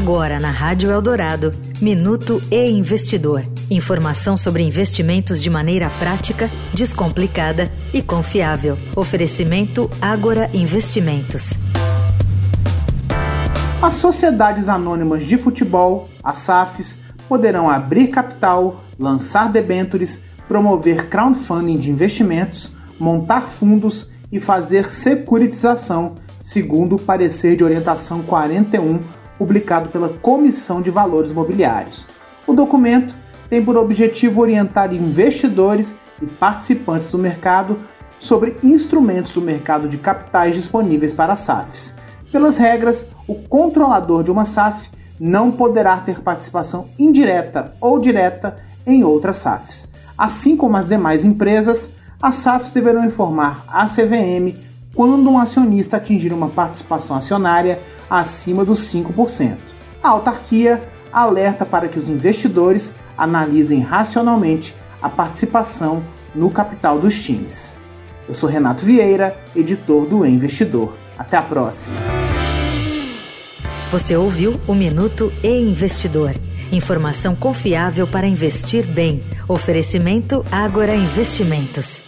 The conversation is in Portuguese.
Agora na Rádio Eldorado, Minuto e Investidor. Informação sobre investimentos de maneira prática, descomplicada e confiável. Oferecimento Agora Investimentos. As sociedades anônimas de futebol, as SAFs, poderão abrir capital, lançar debêntures, promover crowdfunding de investimentos, montar fundos e fazer securitização, segundo o parecer de orientação 41 publicado pela Comissão de Valores Mobiliários. O documento tem por objetivo orientar investidores e participantes do mercado sobre instrumentos do mercado de capitais disponíveis para SAFs. Pelas regras, o controlador de uma SAF não poderá ter participação indireta ou direta em outras SAFs. Assim como as demais empresas, as SAFs deverão informar a CVM quando um acionista atingir uma participação acionária acima dos 5%. A autarquia alerta para que os investidores analisem racionalmente a participação no capital dos times. Eu sou Renato Vieira, editor do e Investidor. Até a próxima. Você ouviu o Minuto e Investidor. Informação confiável para investir bem. Oferecimento Agora Investimentos.